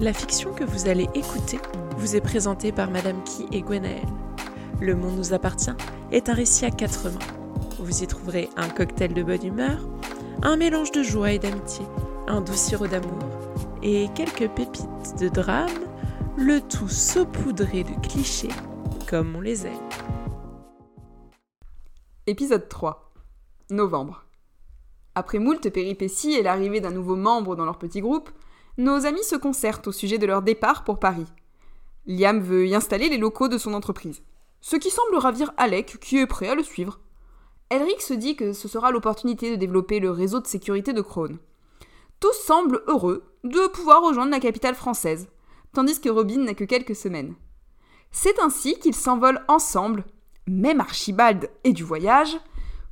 La fiction que vous allez écouter vous est présentée par Madame Key et Gwenaël. Le Monde nous appartient est un récit à quatre mains. Vous y trouverez un cocktail de bonne humeur, un mélange de joie et d'amitié, un doux sirop d'amour et quelques pépites de drame, le tout saupoudré de clichés comme on les aime. Épisode 3 Novembre. Après moult péripéties et l'arrivée d'un nouveau membre dans leur petit groupe, nos amis se concertent au sujet de leur départ pour Paris. Liam veut y installer les locaux de son entreprise, ce qui semble ravir Alec qui est prêt à le suivre. Elric se dit que ce sera l'opportunité de développer le réseau de sécurité de Krone. Tous semblent heureux de pouvoir rejoindre la capitale française, tandis que Robin n'a que quelques semaines. C'est ainsi qu'ils s'envolent ensemble, même Archibald et du voyage,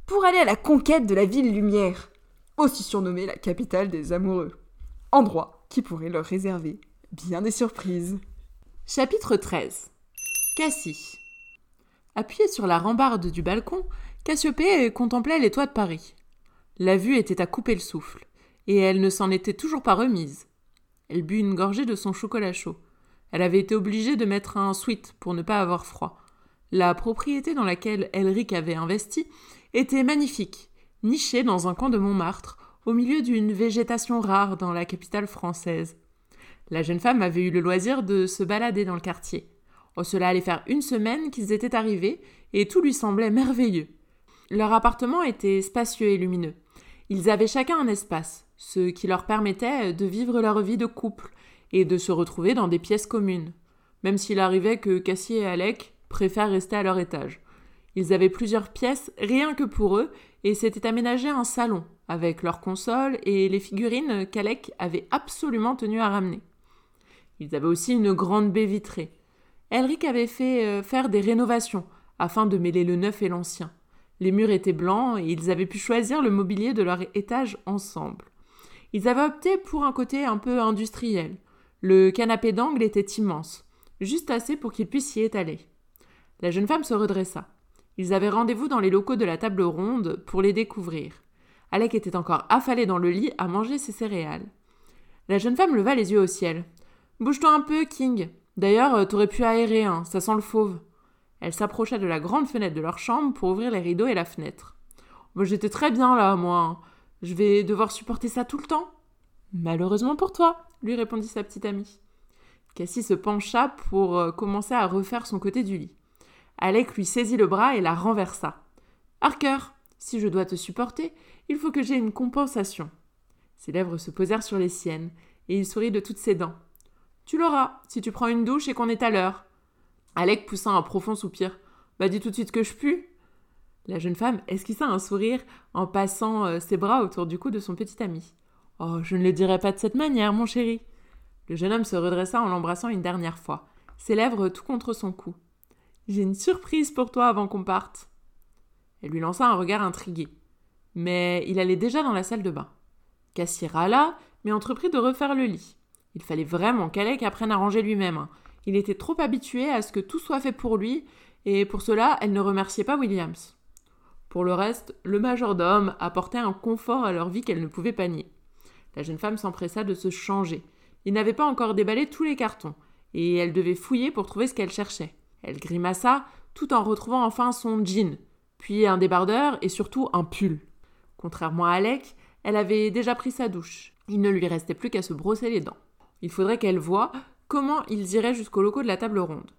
pour aller à la conquête de la ville lumière, aussi surnommée la capitale des amoureux. Endroit qui pourrait leur réserver bien des surprises. Chapitre 13 Cassie Appuyée sur la rambarde du balcon, Cassiopée contemplait les toits de Paris. La vue était à couper le souffle, et elle ne s'en était toujours pas remise. Elle but une gorgée de son chocolat chaud. Elle avait été obligée de mettre un sweat pour ne pas avoir froid. La propriété dans laquelle Elric avait investi était magnifique, nichée dans un coin de Montmartre, au milieu d'une végétation rare dans la capitale française. La jeune femme avait eu le loisir de se balader dans le quartier. Oh, cela allait faire une semaine qu'ils étaient arrivés, et tout lui semblait merveilleux. Leur appartement était spacieux et lumineux. Ils avaient chacun un espace, ce qui leur permettait de vivre leur vie de couple et de se retrouver dans des pièces communes, même s'il arrivait que Cassie et Alec préfèrent rester à leur étage. Ils avaient plusieurs pièces rien que pour eux et s'étaient aménagé un salon avec leurs consoles et les figurines qu'Alec avait absolument tenu à ramener. Ils avaient aussi une grande baie vitrée. Elric avait fait euh, faire des rénovations afin de mêler le neuf et l'ancien. Les murs étaient blancs et ils avaient pu choisir le mobilier de leur étage ensemble. Ils avaient opté pour un côté un peu industriel. Le canapé d'angle était immense, juste assez pour qu'ils puissent s'y étaler. La jeune femme se redressa. Ils avaient rendez-vous dans les locaux de la table ronde pour les découvrir. Alec était encore affalé dans le lit à manger ses céréales. La jeune femme leva les yeux au ciel. Bouge-toi un peu, King. D'ailleurs, euh, t'aurais pu aérer, hein, ça sent le fauve. Elle s'approcha de la grande fenêtre de leur chambre pour ouvrir les rideaux et la fenêtre. J'étais très bien là, moi. Je vais devoir supporter ça tout le temps. Malheureusement pour toi, lui répondit sa petite amie. Cassie se pencha pour euh, commencer à refaire son côté du lit. Alec lui saisit le bras et la renversa. Harker, si je dois te supporter, il faut que j'aie une compensation. Ses lèvres se posèrent sur les siennes, et il sourit de toutes ses dents. Tu l'auras, si tu prends une douche et qu'on est à l'heure. Alec poussa un profond soupir. Bah dis tout de suite que je pue. La jeune femme esquissa un sourire en passant euh, ses bras autour du cou de son petit ami. Oh, je ne le dirai pas de cette manière, mon chéri. Le jeune homme se redressa en l'embrassant une dernière fois, ses lèvres tout contre son cou. J'ai une surprise pour toi avant qu'on parte. Elle lui lança un regard intrigué. Mais il allait déjà dans la salle de bain. Cassie râla, mais entreprit de refaire le lit. Il fallait vraiment qu'Alec apprenne à ranger lui-même. Hein. Il était trop habitué à ce que tout soit fait pour lui, et pour cela, elle ne remerciait pas Williams. Pour le reste, le majordome apportait un confort à leur vie qu'elle ne pouvait pas nier. La jeune femme s'empressa de se changer. Il n'avait pas encore déballé tous les cartons, et elle devait fouiller pour trouver ce qu'elle cherchait. Elle grimaça, tout en retrouvant enfin son jean, puis un débardeur et surtout un pull. Contrairement à Alec, elle avait déjà pris sa douche. Il ne lui restait plus qu'à se brosser les dents. Il faudrait qu'elle voie comment ils iraient jusqu'au loco de la table ronde.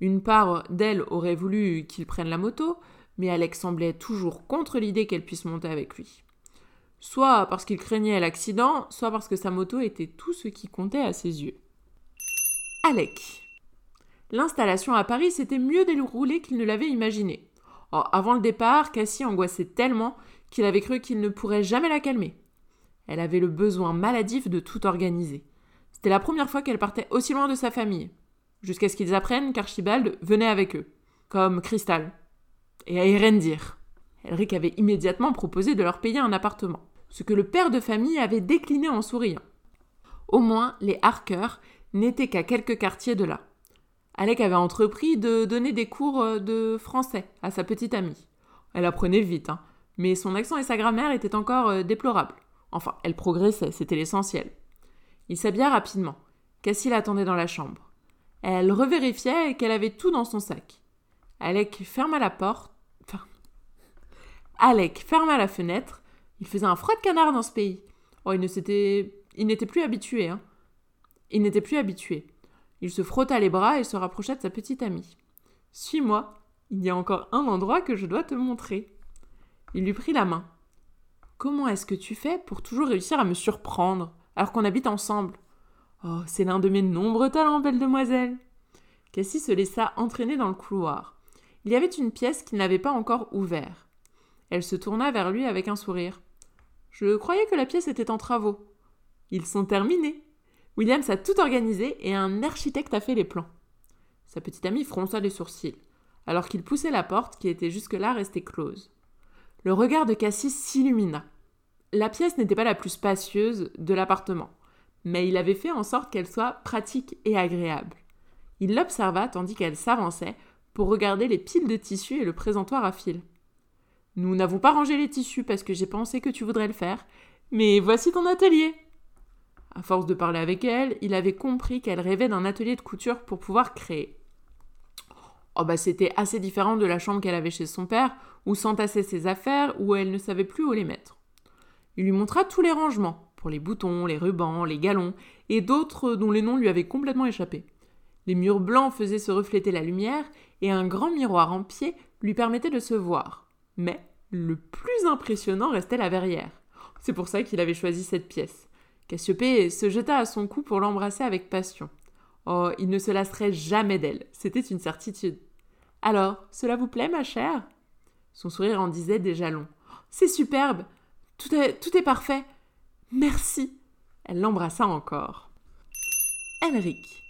Une part d'elle aurait voulu qu'il prenne la moto, mais Alec semblait toujours contre l'idée qu'elle puisse monter avec lui. Soit parce qu'il craignait l'accident, soit parce que sa moto était tout ce qui comptait à ses yeux. Alec. L'installation à Paris s'était mieux déroulée qu'il ne l'avait imaginé. Oh, avant le départ, Cassie angoissait tellement qu'il avait cru qu'il ne pourrait jamais la calmer. Elle avait le besoin maladif de tout organiser. C'était la première fois qu'elle partait aussi loin de sa famille, jusqu'à ce qu'ils apprennent qu'Archibald venait avec eux, comme Cristal, et à Erendir. Elric avait immédiatement proposé de leur payer un appartement, ce que le père de famille avait décliné en souriant. Au moins, les Harker n'étaient qu'à quelques quartiers de là. Alec avait entrepris de donner des cours euh, de français à sa petite amie. Elle apprenait vite, hein, mais son accent et sa grammaire étaient encore euh, déplorables. Enfin, elle progressait, c'était l'essentiel. Il s'habilla rapidement. Cassie l'attendait dans la chambre. Elle revérifiait qu'elle avait tout dans son sac. Alec ferma la porte. Enfin. Alec ferma la fenêtre. Il faisait un froid de canard dans ce pays. Oh, il ne s'était. Il n'était plus habitué, hein. Il n'était plus habitué. Il se frotta les bras et se rapprocha de sa petite amie. Suis-moi, il y a encore un endroit que je dois te montrer. Il lui prit la main. Comment est-ce que tu fais pour toujours réussir à me surprendre, alors qu'on habite ensemble? Oh, c'est l'un de mes nombreux talents, belle demoiselle. Cassie se laissa entraîner dans le couloir. Il y avait une pièce qu'il n'avait pas encore ouverte. Elle se tourna vers lui avec un sourire. Je croyais que la pièce était en travaux. Ils sont terminés. Williams a tout organisé et un architecte a fait les plans. Sa petite amie fronça les sourcils, alors qu'il poussait la porte qui était jusque-là restée close. Le regard de Cassie s'illumina. La pièce n'était pas la plus spacieuse de l'appartement, mais il avait fait en sorte qu'elle soit pratique et agréable. Il l'observa tandis qu'elle s'avançait pour regarder les piles de tissus et le présentoir à fil. Nous n'avons pas rangé les tissus parce que j'ai pensé que tu voudrais le faire, mais voici ton atelier. À force de parler avec elle, il avait compris qu'elle rêvait d'un atelier de couture pour pouvoir créer. Oh bah c'était assez différent de la chambre qu'elle avait chez son père, où s'entassaient ses affaires, où elle ne savait plus où les mettre. Il lui montra tous les rangements, pour les boutons, les rubans, les galons, et d'autres dont les noms lui avaient complètement échappé. Les murs blancs faisaient se refléter la lumière, et un grand miroir en pied lui permettait de se voir. Mais le plus impressionnant restait la verrière. C'est pour ça qu'il avait choisi cette pièce. Cassiopée se jeta à son cou pour l'embrasser avec passion. Oh, il ne se lasserait jamais d'elle, c'était une certitude. Alors, cela vous plaît, ma chère? Son sourire en disait déjà long. C'est superbe tout est, parfait Merci Elle l'embrassa encore. Henrik.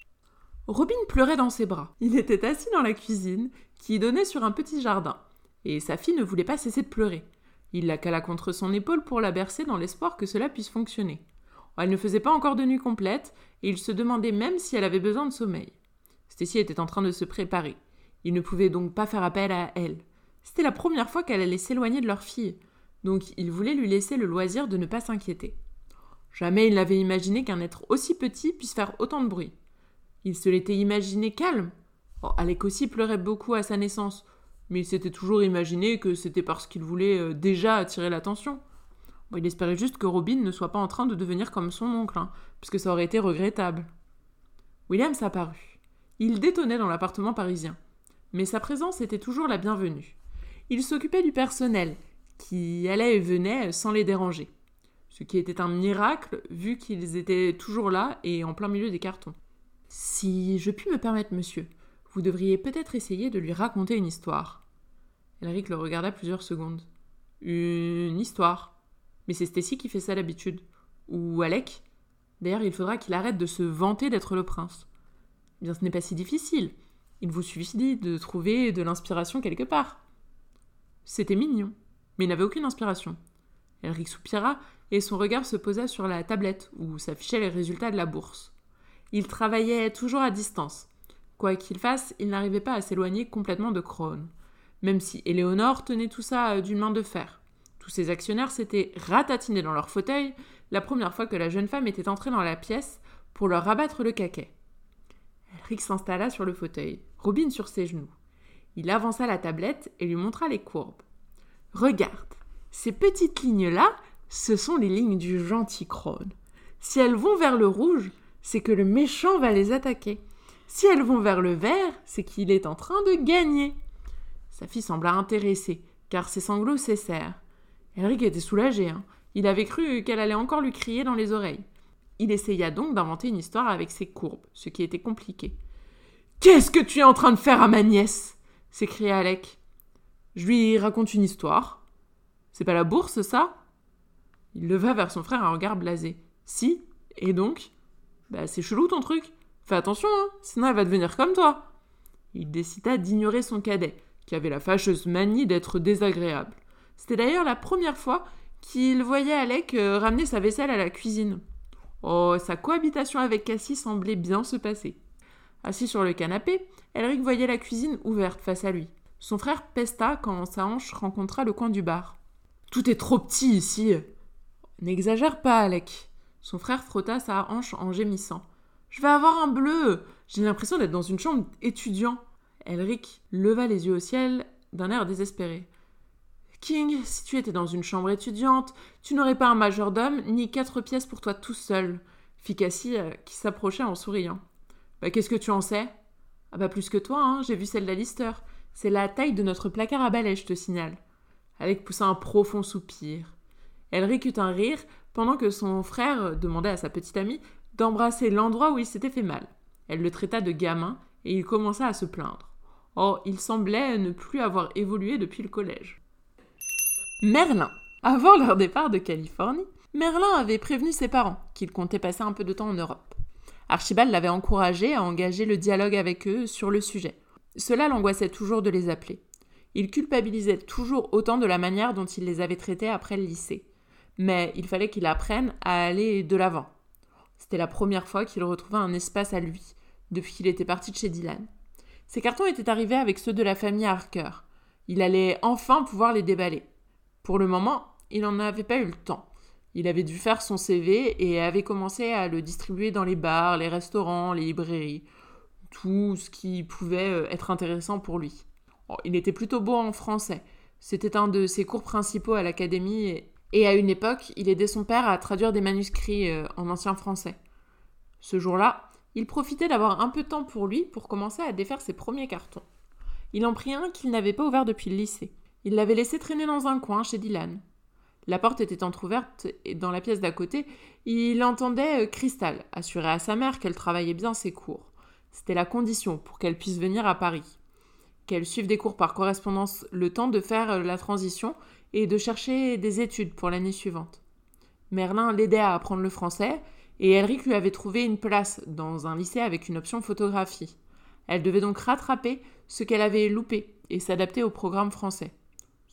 Robin pleurait dans ses bras. Il était assis dans la cuisine, qui donnait sur un petit jardin, et sa fille ne voulait pas cesser de pleurer. Il la cala contre son épaule pour la bercer dans l'espoir que cela puisse fonctionner. Elle ne faisait pas encore de nuit complète, et il se demandait même si elle avait besoin de sommeil. Stacy était en train de se préparer. Il ne pouvait donc pas faire appel à elle. C'était la première fois qu'elle allait s'éloigner de leur fille, donc il voulait lui laisser le loisir de ne pas s'inquiéter. Jamais il n'avait imaginé qu'un être aussi petit puisse faire autant de bruit. Il se l'était imaginé calme. Oh, Alec aussi pleurait beaucoup à sa naissance, mais il s'était toujours imaginé que c'était parce qu'il voulait euh, déjà attirer l'attention il espérait juste que Robin ne soit pas en train de devenir comme son oncle, hein, puisque ça aurait été regrettable. William s'apparut. Il détonnait dans l'appartement parisien. Mais sa présence était toujours la bienvenue. Il s'occupait du personnel, qui allait et venait sans les déranger. Ce qui était un miracle, vu qu'ils étaient toujours là et en plein milieu des cartons. Si je puis me permettre, monsieur, vous devriez peut-être essayer de lui raconter une histoire. Elric le regarda plusieurs secondes. Une histoire? Mais c'est Stacy qui fait ça d'habitude. Ou Alec. D'ailleurs, il faudra qu'il arrête de se vanter d'être le prince. Bien, ce n'est pas si difficile. Il vous suffit de trouver de l'inspiration quelque part. C'était mignon, mais il n'avait aucune inspiration. Elric soupira et son regard se posa sur la tablette où s'affichaient les résultats de la bourse. Il travaillait toujours à distance. Quoi qu'il fasse, il n'arrivait pas à s'éloigner complètement de Crone, même si Éléonore tenait tout ça d'une main de fer. Tous ses actionnaires s'étaient ratatinés dans leur fauteuil la première fois que la jeune femme était entrée dans la pièce pour leur rabattre le caquet. Elric s'installa sur le fauteuil, Robin sur ses genoux. Il avança la tablette et lui montra les courbes. Regarde, ces petites lignes-là, ce sont les lignes du gentil crone. Si elles vont vers le rouge, c'est que le méchant va les attaquer. Si elles vont vers le vert, c'est qu'il est en train de gagner. Sa fille sembla intéressée, car ses sanglots cessèrent. Henrik était soulagé. Hein. Il avait cru qu'elle allait encore lui crier dans les oreilles. Il essaya donc d'inventer une histoire avec ses courbes, ce qui était compliqué. Qu'est-ce que tu es en train de faire à ma nièce? s'écria Alec. Je lui raconte une histoire. C'est pas la bourse, ça? Il leva vers son frère un regard blasé. Si Et donc Bah, c'est chelou ton truc. Fais attention, hein, sinon elle va devenir comme toi. Il décida d'ignorer son cadet, qui avait la fâcheuse manie d'être désagréable. C'était d'ailleurs la première fois qu'il voyait Alec euh, ramener sa vaisselle à la cuisine. Oh, sa cohabitation avec Cassie semblait bien se passer. Assis sur le canapé, Elric voyait la cuisine ouverte face à lui. Son frère pesta quand sa hanche rencontra le coin du bar. Tout est trop petit ici. N'exagère pas, Alec. Son frère frotta sa hanche en gémissant. Je vais avoir un bleu. J'ai l'impression d'être dans une chambre étudiant. Elric leva les yeux au ciel d'un air désespéré. King, si tu étais dans une chambre étudiante, tu n'aurais pas un majordome ni quatre pièces pour toi tout seul, fit Cassie euh, qui s'approchait en souriant. Bah, qu'est-ce que tu en sais? Ah, bah, plus que toi, hein, j'ai vu celle d'Alister. C'est la taille de notre placard à balai, je te signale. Alec poussa un profond soupir. Elric eut un rire pendant que son frère demandait à sa petite amie d'embrasser l'endroit où il s'était fait mal. Elle le traita de gamin et il commença à se plaindre. Or, il semblait ne plus avoir évolué depuis le collège. Merlin. Avant leur départ de Californie, Merlin avait prévenu ses parents qu'il comptait passer un peu de temps en Europe. Archibald l'avait encouragé à engager le dialogue avec eux sur le sujet. Cela l'angoissait toujours de les appeler. Il culpabilisait toujours autant de la manière dont il les avait traités après le lycée. Mais il fallait qu'il apprenne à aller de l'avant. C'était la première fois qu'il retrouvait un espace à lui, depuis qu'il était parti de chez Dylan. Ses cartons étaient arrivés avec ceux de la famille Harker. Il allait enfin pouvoir les déballer. Pour le moment, il n'en avait pas eu le temps. Il avait dû faire son CV et avait commencé à le distribuer dans les bars, les restaurants, les librairies, tout ce qui pouvait euh, être intéressant pour lui. Oh, il était plutôt beau en français. C'était un de ses cours principaux à l'académie et à une époque, il aidait son père à traduire des manuscrits euh, en ancien français. Ce jour-là, il profitait d'avoir un peu de temps pour lui pour commencer à défaire ses premiers cartons. Il en prit un qu'il n'avait pas ouvert depuis le lycée. Il l'avait laissé traîner dans un coin chez Dylan. La porte était entr'ouverte et dans la pièce d'à côté, il entendait euh, Cristal assurer à sa mère qu'elle travaillait bien ses cours. C'était la condition pour qu'elle puisse venir à Paris. Qu'elle suive des cours par correspondance le temps de faire euh, la transition et de chercher des études pour l'année suivante. Merlin l'aidait à apprendre le français et Elric lui avait trouvé une place dans un lycée avec une option photographie. Elle devait donc rattraper ce qu'elle avait loupé et s'adapter au programme français.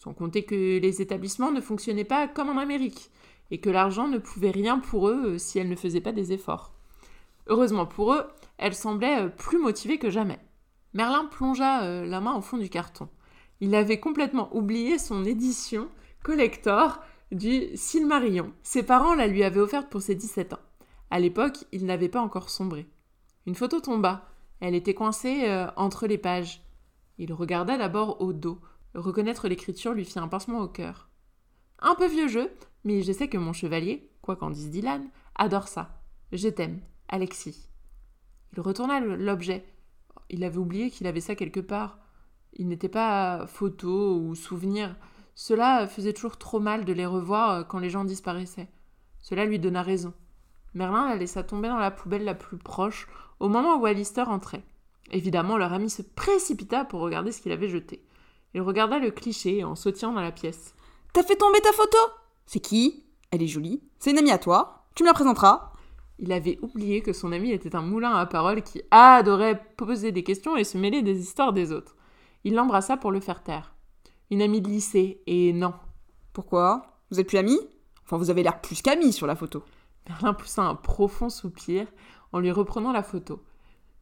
Sans compter que les établissements ne fonctionnaient pas comme en Amérique et que l'argent ne pouvait rien pour eux euh, si elle ne faisait pas des efforts. Heureusement pour eux, elle semblait euh, plus motivée que jamais. Merlin plongea euh, la main au fond du carton. Il avait complètement oublié son édition collector du Silmarillion. Ses parents la lui avaient offerte pour ses 17 ans. À l'époque, il n'avait pas encore sombré. Une photo tomba. Elle était coincée entre les pages. Il regarda d'abord au dos. Reconnaître l'écriture lui fit un pincement au cœur. Un peu vieux jeu, mais je sais que mon chevalier, quoi qu'en dise Dylan, adore ça. Je t'aime, Alexis. Il retourna l'objet. Il avait oublié qu'il avait ça quelque part. Il n'était pas photo ou souvenir. Cela faisait toujours trop mal de les revoir euh, quand les gens disparaissaient. Cela lui donna raison. Merlin la laissa tomber dans la poubelle la plus proche au moment où Alistair entrait. Évidemment, leur ami se précipita pour regarder ce qu'il avait jeté. Il regarda le cliché en sautillant dans la pièce. T'as fait tomber ta photo C'est qui? Elle est jolie. C'est une amie à toi. Tu me la présenteras Il avait oublié que son ami était un moulin à paroles qui adorait poser des questions et se mêler des histoires des autres. Il l'embrassa pour le faire taire. Une amie de lycée, et non. Pourquoi? Vous êtes plus amis Enfin, vous avez l'air plus qu'amis sur la photo. Merlin poussa un profond soupir en lui reprenant la photo.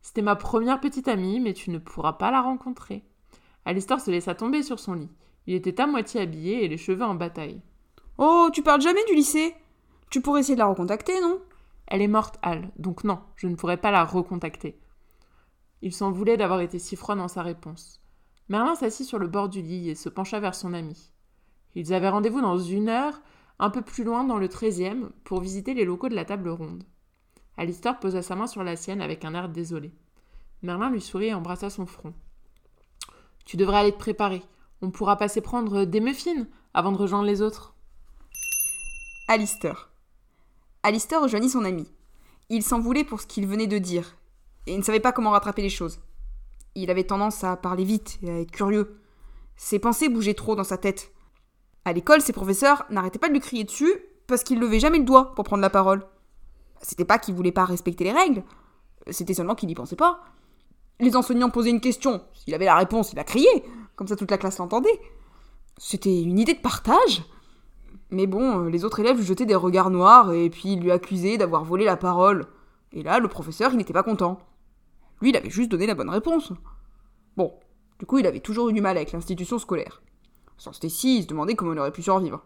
C'était ma première petite amie, mais tu ne pourras pas la rencontrer. Alistair se laissa tomber sur son lit. Il était à moitié habillé et les cheveux en bataille. Oh, tu parles jamais du lycée? Tu pourrais essayer de la recontacter, non? Elle est morte, Al, donc non, je ne pourrais pas la recontacter. Il s'en voulait d'avoir été si froid dans sa réponse. Merlin s'assit sur le bord du lit et se pencha vers son ami. Ils avaient rendez-vous dans une heure un peu plus loin dans le treizième, pour visiter les locaux de la table ronde. Alistair posa sa main sur la sienne avec un air désolé. Merlin lui sourit et embrassa son front. Tu devrais aller te préparer. On pourra passer prendre des muffins avant de rejoindre les autres. Alistair. Alistair rejoignit son ami. Il s'en voulait pour ce qu'il venait de dire, et ne savait pas comment rattraper les choses. Il avait tendance à parler vite et à être curieux. Ses pensées bougeaient trop dans sa tête. À l'école, ses professeurs n'arrêtaient pas de lui crier dessus parce qu'il levait jamais le doigt pour prendre la parole. C'était pas qu'il voulait pas respecter les règles, c'était seulement qu'il n'y pensait pas. Les enseignants posaient une question, s'il avait la réponse, il a crié, comme ça toute la classe l'entendait. C'était une idée de partage. Mais bon, les autres élèves lui jetaient des regards noirs et puis lui accusaient d'avoir volé la parole. Et là, le professeur, il n'était pas content. Lui, il avait juste donné la bonne réponse. Bon, du coup, il avait toujours eu du mal avec l'institution scolaire. Sans Stacy, il se demandait comment il aurait pu survivre.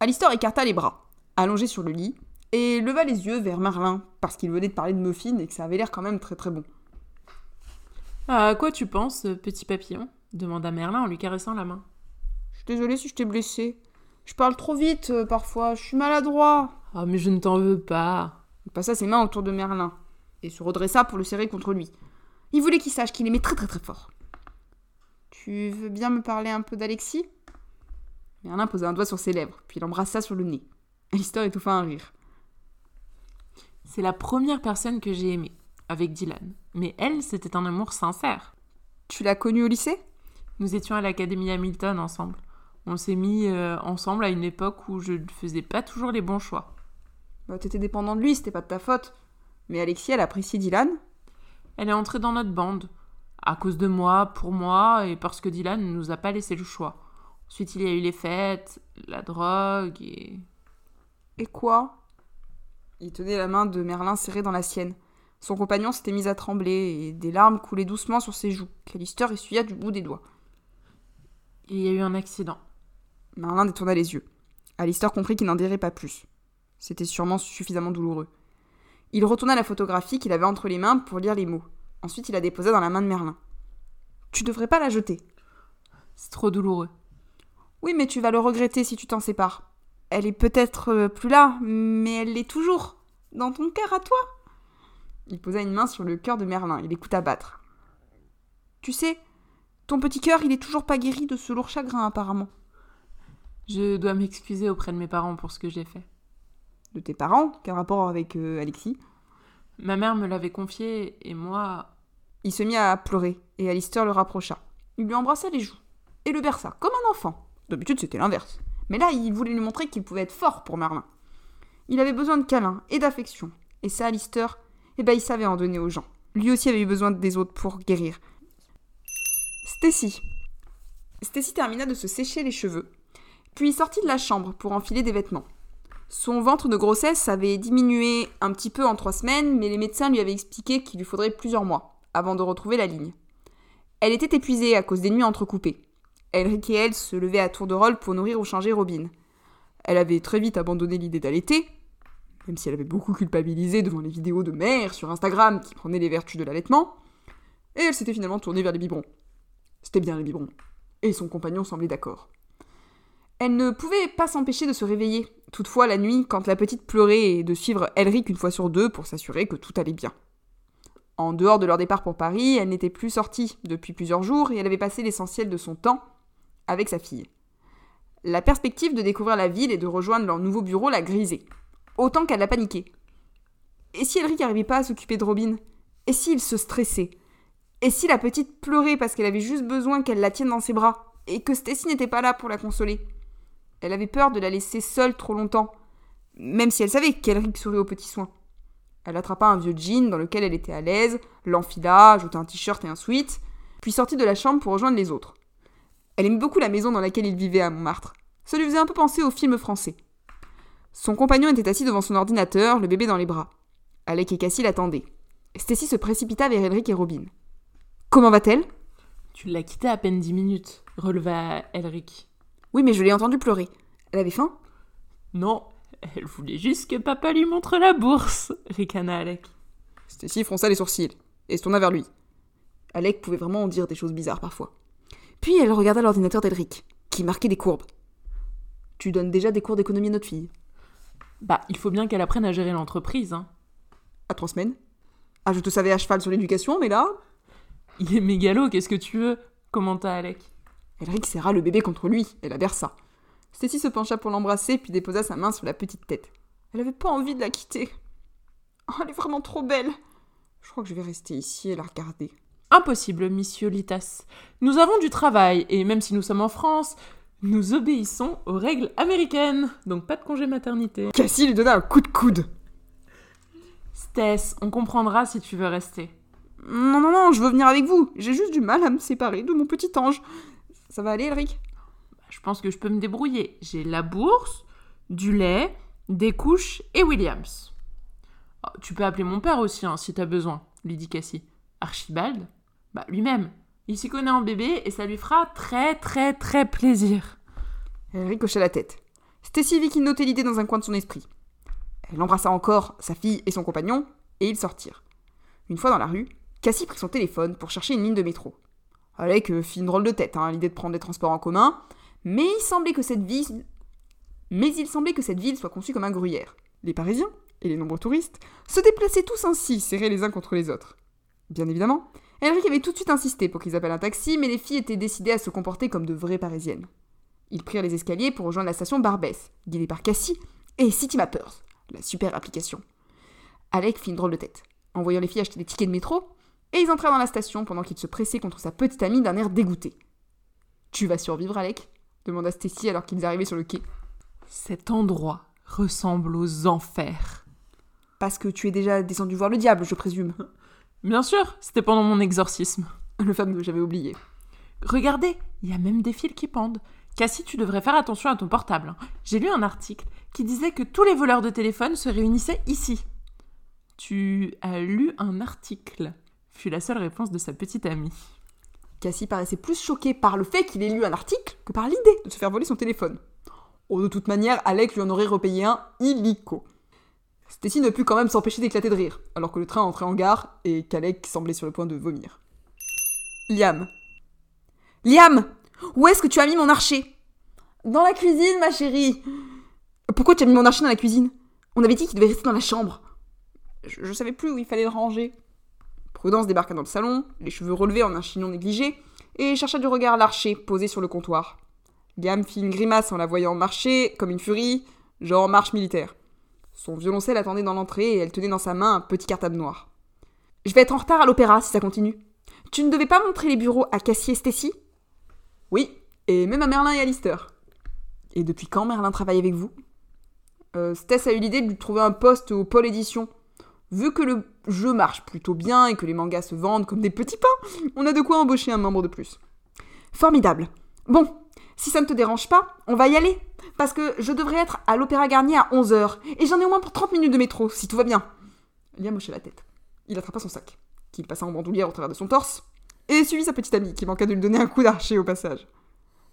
Alistair écarta les bras, allongé sur le lit, et leva les yeux vers Merlin, parce qu'il venait de parler de muffins et que ça avait l'air quand même très très bon. À quoi tu penses, petit papillon demanda Merlin en lui caressant la main. Je suis désolée si je t'ai blessé. Je parle trop vite euh, parfois, je suis maladroit. Ah, mais je ne t'en veux pas. Il passa ses mains autour de Merlin et se redressa pour le serrer contre lui. Il voulait qu'il sache qu'il aimait très très très fort. Tu veux bien me parler un peu d'Alexis? Merlin posa un doigt sur ses lèvres, puis l'embrassa sur le nez. Alistair étouffa un rire. C'est la première personne que j'ai aimée, avec Dylan. Mais elle, c'était un amour sincère. Tu l'as connue au lycée? Nous étions à l'Académie Hamilton ensemble. On s'est mis euh, ensemble à une époque où je ne faisais pas toujours les bons choix. bah, T'étais dépendant de lui, c'était pas de ta faute. Mais Alexis, elle apprécie Dylan? Elle est entrée dans notre bande. À cause de moi, pour moi, et parce que Dylan ne nous a pas laissé le choix. Ensuite, il y a eu les fêtes, la drogue et. Et quoi? Il tenait la main de Merlin serrée dans la sienne. Son compagnon s'était mis à trembler et des larmes coulaient doucement sur ses joues, qu'Alistair essuya du bout des doigts. Il y a eu un accident. Merlin détourna les yeux. Alistair comprit qu'il n'en dirait pas plus. C'était sûrement suffisamment douloureux. Il retourna la photographie qu'il avait entre les mains pour lire les mots. Ensuite, il la déposa dans la main de Merlin. Tu devrais pas la jeter. C'est trop douloureux. Oui, mais tu vas le regretter si tu t'en sépares. Elle est peut-être euh, plus là, mais elle l'est toujours. Dans ton cœur à toi. Il posa une main sur le cœur de Merlin et l'écouta battre. Tu sais, ton petit cœur, il est toujours pas guéri de ce lourd chagrin, apparemment. Je dois m'excuser auprès de mes parents pour ce que j'ai fait. De tes parents? Quel rapport avec euh, Alexis? Ma mère me l'avait confié et moi. Il se mit à pleurer et Alistair le rapprocha. Il lui embrassa les joues et le berça, comme un enfant. D'habitude, c'était l'inverse. Mais là, il voulait lui montrer qu'il pouvait être fort pour Merlin. Il avait besoin de câlins et d'affection. Et ça, Alistair, eh ben, il savait en donner aux gens. Lui aussi avait eu besoin des autres pour guérir. Stacy. Stacy termina de se sécher les cheveux, puis sortit de la chambre pour enfiler des vêtements. Son ventre de grossesse avait diminué un petit peu en trois semaines, mais les médecins lui avaient expliqué qu'il lui faudrait plusieurs mois avant de retrouver la ligne. Elle était épuisée à cause des nuits entrecoupées. Elric et elle se levaient à tour de rôle pour nourrir ou changer Robin. Elle avait très vite abandonné l'idée d'allaiter, même si elle avait beaucoup culpabilisé devant les vidéos de mère sur Instagram qui prenaient les vertus de l'allaitement, et elle s'était finalement tournée vers les biberons. C'était bien les biberons. Et son compagnon semblait d'accord. Elle ne pouvait pas s'empêcher de se réveiller, toutefois la nuit, quand la petite pleurait, et de suivre Elric une fois sur deux pour s'assurer que tout allait bien. En dehors de leur départ pour Paris, elle n'était plus sortie depuis plusieurs jours et elle avait passé l'essentiel de son temps avec sa fille. La perspective de découvrir la ville et de rejoindre leur nouveau bureau la grisait, autant qu'elle la paniquait. Et si Elric n'arrivait pas à s'occuper de Robin? Et s'il se stressait? Et si la petite pleurait parce qu'elle avait juste besoin qu'elle la tienne dans ses bras et que Stacy n'était pas là pour la consoler? Elle avait peur de la laisser seule trop longtemps, même si elle savait qu'Elric serait aux petits soins. Elle attrapa un vieux jean dans lequel elle était à l'aise, l'enfila, ajouta un t-shirt et un sweat, puis sortit de la chambre pour rejoindre les autres. Elle aimait beaucoup la maison dans laquelle il vivait à Montmartre. Ça lui faisait un peu penser aux films français. Son compagnon était assis devant son ordinateur, le bébé dans les bras. Alec et Cassie l'attendaient. Stacy se précipita vers Elric et Robin. Comment va-t-elle? Tu l'as quittée à peine dix minutes, releva Elric. Oui, mais je l'ai entendue pleurer. Elle avait faim? Non, elle voulait juste que papa lui montre la bourse, ricana Alec. Stacy fronça les sourcils et se tourna vers lui. Alec pouvait vraiment en dire des choses bizarres parfois. Puis elle regarda l'ordinateur d'Elric, qui marquait des courbes. Tu donnes déjà des cours d'économie à notre fille? Bah, il faut bien qu'elle apprenne à gérer l'entreprise, hein. À trois semaines Ah, je te savais à cheval sur l'éducation, mais là. Il est mégalo, qu'est-ce que tu veux? Commenta Alec? Elric serra le bébé contre lui et la berça. Stacy se pencha pour l'embrasser puis déposa sa main sur la petite tête. Elle avait pas envie de la quitter. Oh, elle est vraiment trop belle. Je crois que je vais rester ici et la regarder. Impossible, monsieur Litas. Nous avons du travail, et même si nous sommes en France, nous obéissons aux règles américaines. Donc pas de congé maternité. Cassie lui donna un coup de coude. Stess, on comprendra si tu veux rester. Non, non, non, je veux venir avec vous. J'ai juste du mal à me séparer de mon petit ange. Ça va aller, Elric? Je pense que je peux me débrouiller. J'ai la bourse, du lait, des couches et Williams. Oh, tu peux appeler mon père aussi, hein, si t'as besoin, lui dit Cassie. Archibald? Bah, lui-même. Il s'y connaît en bébé et ça lui fera très, très, très plaisir. Elric hocha la tête. Stacy vit qu'il notait l'idée dans un coin de son esprit. Elle embrassa encore sa fille et son compagnon, et ils sortirent. Une fois dans la rue, Cassie prit son téléphone pour chercher une ligne de métro. Alec fit une drôle de tête hein, l'idée de prendre des transports en commun, mais il semblait que cette ville... Mais il semblait que cette ville soit conçue comme un gruyère. Les Parisiens, et les nombreux touristes, se déplaçaient tous ainsi, serrés les uns contre les autres. Bien évidemment, Elric avait tout de suite insisté pour qu'ils appellent un taxi, mais les filles étaient décidées à se comporter comme de vraies Parisiennes. Ils prirent les escaliers pour rejoindre la station Barbès, guidée par Cassie et City Mappers, la super application. Alec fit une drôle de tête, en voyant les filles acheter des tickets de métro, et ils entrèrent dans la station pendant qu'il se pressait contre sa petite amie d'un air dégoûté. Tu vas survivre, Alec? demanda Stacy alors qu'ils arrivaient sur le quai. Cet endroit ressemble aux enfers. Parce que tu es déjà descendu voir le diable, je présume. Bien sûr, c'était pendant mon exorcisme. Le fameux, j'avais oublié. Regardez, il y a même des fils qui pendent. Cassie, tu devrais faire attention à ton portable. J'ai lu un article qui disait que tous les voleurs de téléphone se réunissaient ici. Tu as lu un article fut la seule réponse de sa petite amie. Cassie paraissait plus choquée par le fait qu'il ait lu un article que par l'idée de se faire voler son téléphone. Oh, de toute manière, Alec lui en aurait repayé un illico. Stacy ne put quand même s'empêcher d'éclater de rire, alors que le train entrait en gare et qu'Alec semblait sur le point de vomir. Liam. Liam Où est-ce que tu as mis mon archer Dans la cuisine, ma chérie Pourquoi tu as mis mon archer dans la cuisine? On avait dit qu'il devait rester dans la chambre. Je, je savais plus où il fallait le ranger. Prudence débarqua dans le salon, les cheveux relevés en un chignon négligé, et chercha du regard l'archer posé sur le comptoir. Liam fit une grimace en la voyant marcher comme une furie, genre marche militaire. Son violoncelle attendait dans l'entrée et elle tenait dans sa main un petit cartable noir. Je vais être en retard à l'opéra si ça continue. Tu ne devais pas montrer les bureaux à Cassie et Stacy Oui, et même à Merlin et Alistair. Et depuis quand Merlin travaille avec vous? Euh, Stess a eu l'idée de lui trouver un poste au pôle édition. Vu que le jeu marche plutôt bien et que les mangas se vendent comme des petits pains, on a de quoi embaucher un membre de plus. Formidable. Bon, si ça ne te dérange pas, on va y aller. Parce que je devrais être à l'Opéra Garnier à 11h. Et j'en ai au moins pour 30 minutes de métro, si tout va bien. Liam hochait la tête. Il attrapa son sac, qu'il passa en bandoulière au travers de son torse, et suivit sa petite amie, qui manqua de lui donner un coup d'archer au passage.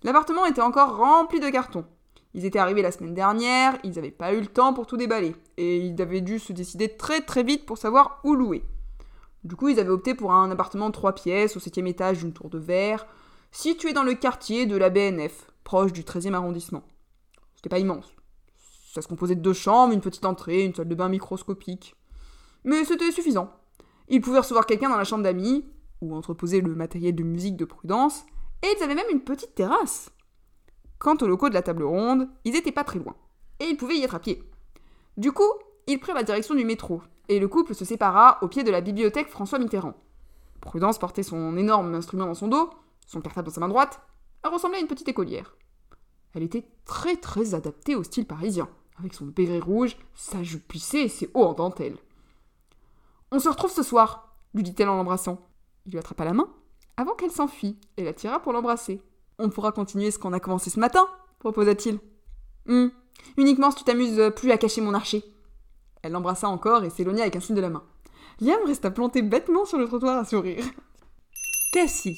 L'appartement était encore rempli de cartons. Ils étaient arrivés la semaine dernière, ils n'avaient pas eu le temps pour tout déballer, et ils avaient dû se décider très très vite pour savoir où louer. Du coup, ils avaient opté pour un appartement de trois pièces au septième étage d'une tour de verre, situé dans le quartier de la BNF, proche du 13e arrondissement. Pas immense. Ça se composait de deux chambres, une petite entrée, une salle de bain microscopique. Mais c'était suffisant. Ils pouvaient recevoir quelqu'un dans la chambre d'amis, ou entreposer le matériel de musique de prudence, et ils avaient même une petite terrasse. Quant aux locaux de la table ronde, ils n'étaient pas très loin, et ils pouvaient y être à pied. Du coup, ils prirent la direction du métro, et le couple se sépara au pied de la bibliothèque François Mitterrand. Prudence portait son énorme instrument dans son dos, son cartable dans sa main droite, elle ressemblait à une petite écolière. Elle était très très adaptée au style parisien, avec son béret rouge, sa jupe plissée et ses hauts en dentelle. On se retrouve ce soir, lui dit-elle en l'embrassant. Il lui attrapa la main avant qu'elle s'enfuit et la tira pour l'embrasser. On pourra continuer ce qu'on a commencé ce matin, proposa-t-il. Hum, uniquement si tu t'amuses plus à cacher mon archer. Elle l'embrassa encore et s'éloigna avec un signe de la main. Liam resta planté bêtement sur le trottoir à sourire. Cassie.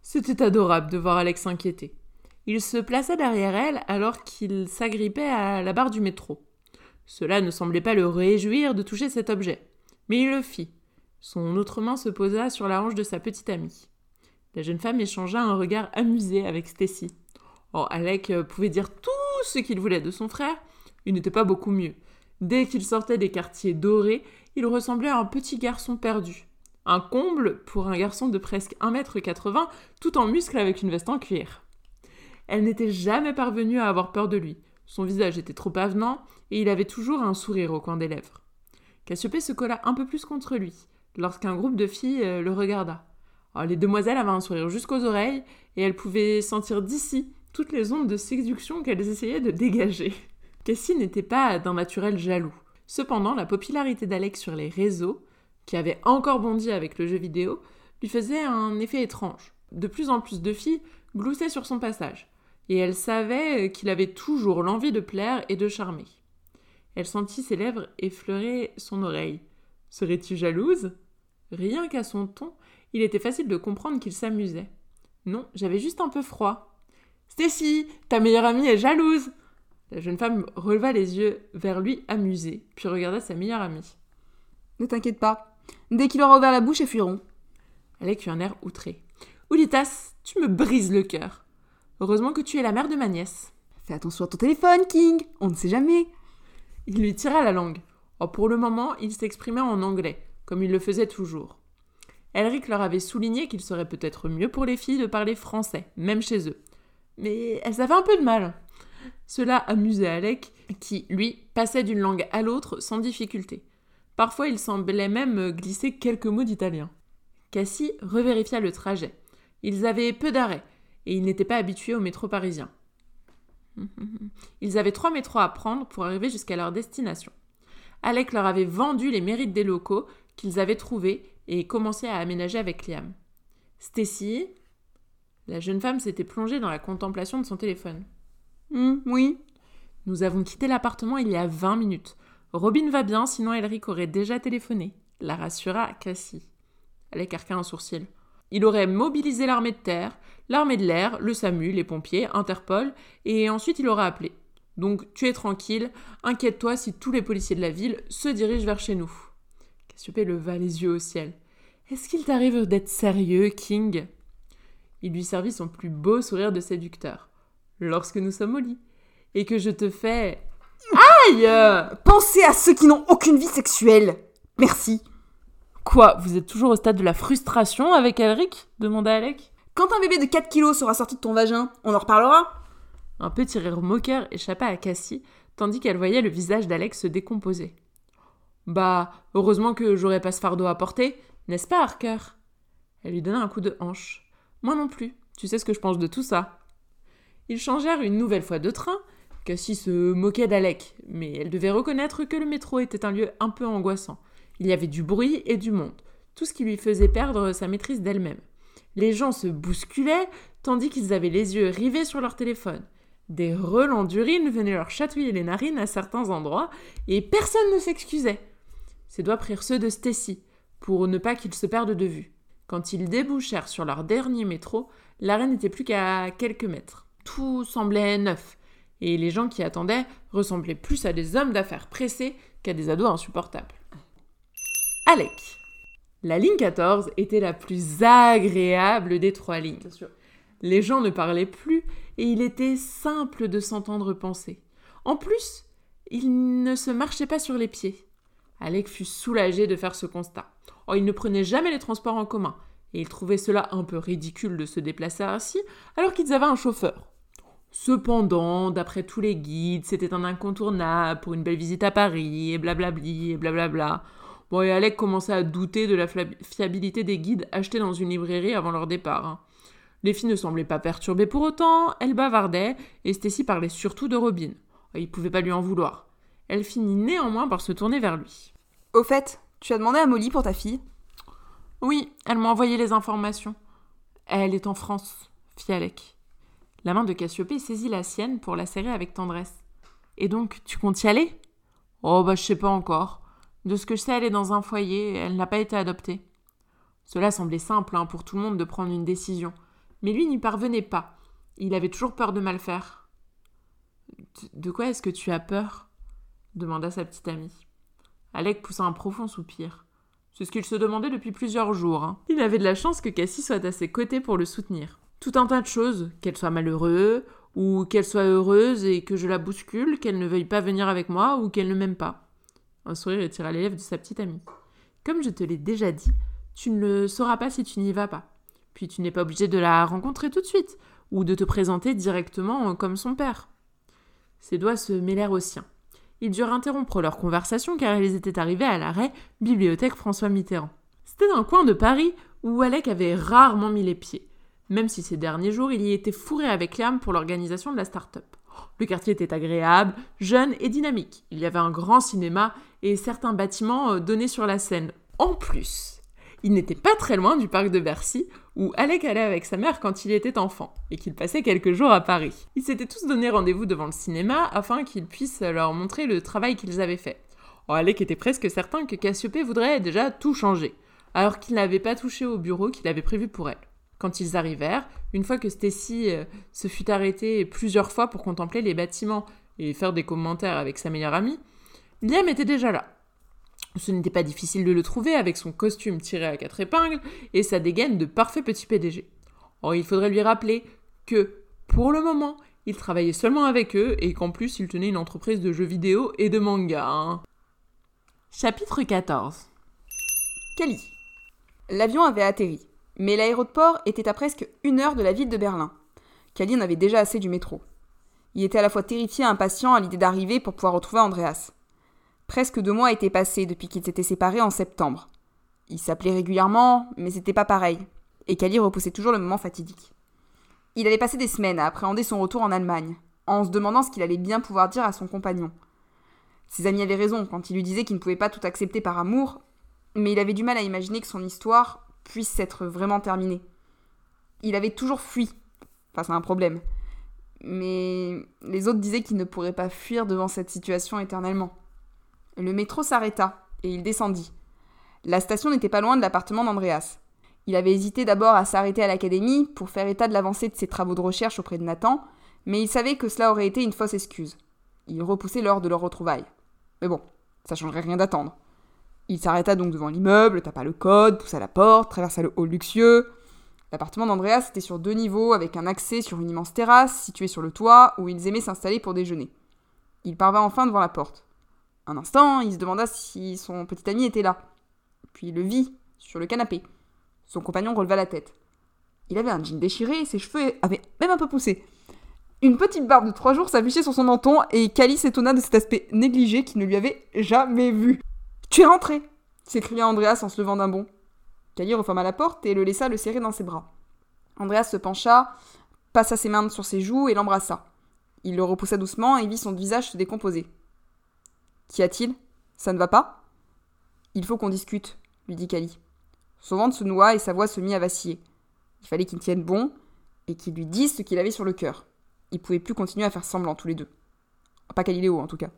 C'était adorable de voir Alex s'inquiéter. Il se plaça derrière elle alors qu'il s'agrippait à la barre du métro. Cela ne semblait pas le réjouir de toucher cet objet, mais il le fit. Son autre main se posa sur la hanche de sa petite amie. La jeune femme échangea un regard amusé avec Stacy. Oh, Alec pouvait dire tout ce qu'il voulait de son frère, il n'était pas beaucoup mieux. Dès qu'il sortait des quartiers dorés, il ressemblait à un petit garçon perdu. Un comble pour un garçon de presque 1m80 tout en muscle avec une veste en cuir. Elle n'était jamais parvenue à avoir peur de lui. Son visage était trop avenant et il avait toujours un sourire au coin des lèvres. Cassiopée se colla un peu plus contre lui lorsqu'un groupe de filles euh, le regarda. Oh, les demoiselles avaient un sourire jusqu'aux oreilles et elles pouvaient sentir d'ici toutes les ondes de séduction qu'elles essayaient de dégager. Cassie n'était pas d'un naturel jaloux. Cependant, la popularité d'Alex sur les réseaux, qui avait encore bondi avec le jeu vidéo, lui faisait un effet étrange. De plus en plus de filles gloussaient sur son passage, et elle savait qu'il avait toujours l'envie de plaire et de charmer. Elle sentit ses lèvres effleurer son oreille. Serais-tu jalouse? Rien qu'à son ton, il était facile de comprendre qu'il s'amusait. Non, j'avais juste un peu froid. Stacy, ta meilleure amie est jalouse La jeune femme releva les yeux vers lui amusée, puis regarda sa meilleure amie. Ne t'inquiète pas. Dès qu'il aura ouvert la bouche, ils fuiront. Alec eut un air outré. Oulitas, tu me brises le cœur. Heureusement que tu es la mère de ma nièce. Fais attention à ton téléphone, King. On ne sait jamais. Il lui tira la langue. Oh, pour le moment, il s'exprimait en anglais, comme il le faisait toujours. Elric leur avait souligné qu'il serait peut-être mieux pour les filles de parler français, même chez eux. Mais elles avaient un peu de mal. Cela amusait Alec, qui, lui, passait d'une langue à l'autre sans difficulté. Parfois, il semblait même glisser quelques mots d'italien. Cassie revérifia le trajet. Ils avaient peu d'arrêts, et ils n'étaient pas habitués au métro parisien. Ils avaient trois métros à prendre pour arriver jusqu'à leur destination. Alec leur avait vendu les mérites des locaux qu'ils avaient trouvés et commencé à aménager avec Liam. Stacy, la jeune femme s'était plongée dans la contemplation de son téléphone. Hmm, oui. Nous avons quitté l'appartement il y a 20 minutes. Robin va bien, sinon Elric aurait déjà téléphoné, la rassura Cassie. Elle écarqua un sourcil. Il aurait mobilisé l'armée de terre, l'armée de l'air, le SAMU, les pompiers, Interpol, et ensuite il aurait appelé. Donc tu es tranquille, inquiète-toi si tous les policiers de la ville se dirigent vers chez nous. Cassiopée leva les yeux au ciel. Est-ce qu'il t'arrive d'être sérieux, King? Il lui servit son plus beau sourire de séducteur. Lorsque nous sommes au lit. Et que je te fais. Aïe Pensez à ceux qui n'ont aucune vie sexuelle. Merci. Quoi Vous êtes toujours au stade de la frustration avec Elric demanda Alec. Quand un bébé de 4 kilos sera sorti de ton vagin, on en reparlera Un petit rire moqueur échappa à Cassie, tandis qu'elle voyait le visage d'Alex se décomposer. Bah, heureusement que j'aurais pas ce fardeau à porter, n'est-ce pas, Harker? Elle lui donna un coup de hanche. Moi non plus, tu sais ce que je pense de tout ça. Ils changèrent une nouvelle fois de train. Cassie se moquait d'Alec, mais elle devait reconnaître que le métro était un lieu un peu angoissant. Il y avait du bruit et du monde, tout ce qui lui faisait perdre sa maîtrise d'elle-même. Les gens se bousculaient, tandis qu'ils avaient les yeux rivés sur leur téléphone. Des relents d'urine venaient leur chatouiller les narines à certains endroits, et personne ne s'excusait. Ses doigts prirent ceux de Stacy, pour ne pas qu'ils se perdent de vue. Quand ils débouchèrent sur leur dernier métro, l'arrêt n'était plus qu'à quelques mètres. Tout semblait neuf, et les gens qui attendaient ressemblaient plus à des hommes d'affaires pressés qu'à des ados insupportables. Alec. La ligne 14 était la plus agréable des trois lignes. Les gens ne parlaient plus et il était simple de s'entendre penser. En plus, il ne se marchait pas sur les pieds. Alec fut soulagé de faire ce constat. Oh, il ne prenait jamais les transports en commun, et il trouvait cela un peu ridicule de se déplacer ainsi, alors qu'ils avaient un chauffeur. Cependant, d'après tous les guides, c'était un incontournable pour une belle visite à Paris, et blablabli, et blablabla. Bon, et Alec commençait à douter de la fiabilité des guides achetés dans une librairie avant leur départ. Hein. Les filles ne semblaient pas perturbées pour autant, elles bavardaient, et Stacy parlait surtout de Robin. Oh, il pouvait pas lui en vouloir. Elle finit néanmoins par se tourner vers lui. Au fait, tu as demandé à Molly pour ta fille? Oui, elle m'a envoyé les informations. Elle est en France, fit Alec. La main de Cassiopée saisit la sienne pour la serrer avec tendresse. Et donc, tu comptes y aller? Oh, bah, je sais pas encore. De ce que je sais, elle est dans un foyer, elle n'a pas été adoptée. Cela semblait simple hein, pour tout le monde de prendre une décision. Mais lui n'y parvenait pas. Il avait toujours peur de mal faire. De quoi est-ce que tu as peur? demanda sa petite amie. Alec poussa un profond soupir. C'est ce qu'il se demandait depuis plusieurs jours. Hein. Il avait de la chance que Cassie soit à ses côtés pour le soutenir. Tout un tas de choses, qu'elle soit malheureuse, ou qu'elle soit heureuse et que je la bouscule, qu'elle ne veuille pas venir avec moi, ou qu'elle ne m'aime pas. Un sourire étira les lèvres de sa petite amie. Comme je te l'ai déjà dit, tu ne le sauras pas si tu n'y vas pas. Puis tu n'es pas obligé de la rencontrer tout de suite, ou de te présenter directement comme son père. Ses doigts se mêlèrent aux siens ils durent interrompre leur conversation car ils étaient arrivés à l'arrêt Bibliothèque François Mitterrand. C'était un coin de Paris où Alec avait rarement mis les pieds, même si ces derniers jours il y était fourré avec Liam pour l'organisation de la start-up. Le quartier était agréable, jeune et dynamique. Il y avait un grand cinéma et certains bâtiments euh, donnés sur la Seine. En plus, il n'était pas très loin du parc de Bercy, où Alec allait avec sa mère quand il était enfant, et qu'il passait quelques jours à Paris. Ils s'étaient tous donné rendez-vous devant le cinéma afin qu'il puisse leur montrer le travail qu'ils avaient fait. Oh, Alec était presque certain que Cassiopée voudrait déjà tout changer, alors qu'il n'avait pas touché au bureau qu'il avait prévu pour elle. Quand ils arrivèrent, une fois que Stacy euh, se fut arrêtée plusieurs fois pour contempler les bâtiments et faire des commentaires avec sa meilleure amie, Liam était déjà là. Ce n'était pas difficile de le trouver avec son costume tiré à quatre épingles et sa dégaine de parfait petit PDG. Or, il faudrait lui rappeler que, pour le moment, il travaillait seulement avec eux et qu'en plus il tenait une entreprise de jeux vidéo et de manga. Hein. Chapitre 14 Cali. L'avion avait atterri, mais l'aéroport était à presque une heure de la ville de Berlin. Cali en avait déjà assez du métro. Il était à la fois terrifié et impatient à l'idée d'arriver pour pouvoir retrouver Andreas. Presque deux mois étaient passés depuis qu'ils s'étaient séparés en septembre. Ils s'appelaient régulièrement, mais c'était pas pareil, et Cali repoussait toujours le moment fatidique. Il avait passé des semaines à appréhender son retour en Allemagne, en se demandant ce qu'il allait bien pouvoir dire à son compagnon. Ses amis avaient raison quand il lui disait qu'il ne pouvait pas tout accepter par amour, mais il avait du mal à imaginer que son histoire puisse s'être vraiment terminée. Il avait toujours fui face à un problème, mais les autres disaient qu'il ne pourrait pas fuir devant cette situation éternellement. Le métro s'arrêta et il descendit. La station n'était pas loin de l'appartement d'Andreas. Il avait hésité d'abord à s'arrêter à l'académie pour faire état de l'avancée de ses travaux de recherche auprès de Nathan, mais il savait que cela aurait été une fausse excuse. Il repoussait l'heure de leur retrouvaille. Mais bon, ça changerait rien d'attendre. Il s'arrêta donc devant l'immeuble, tapa le code, poussa la porte, traversa le hall luxueux. L'appartement d'Andreas était sur deux niveaux avec un accès sur une immense terrasse située sur le toit où ils aimaient s'installer pour déjeuner. Il parvint enfin devant la porte. Un instant, il se demanda si son petit ami était là. Puis il le vit, sur le canapé. Son compagnon releva la tête. Il avait un jean déchiré et ses cheveux avaient même un peu poussé. Une petite barbe de trois jours s'affichait sur son menton et Cali s'étonna de cet aspect négligé qu'il ne lui avait jamais vu. Tu es rentré s'écria Andreas en se levant d'un bond. Cali referma la porte et le laissa le serrer dans ses bras. Andreas se pencha, passa ses mains sur ses joues et l'embrassa. Il le repoussa doucement et vit son visage se décomposer. Qu'y a-t-il? Ça ne va pas? Il faut qu'on discute, lui dit Cali. Son ventre se noua et sa voix se mit à vaciller. Il fallait qu'il tienne bon et qu'il lui dise ce qu'il avait sur le cœur. Ils pouvaient plus continuer à faire semblant tous les deux. Pas Galiléo en tout cas.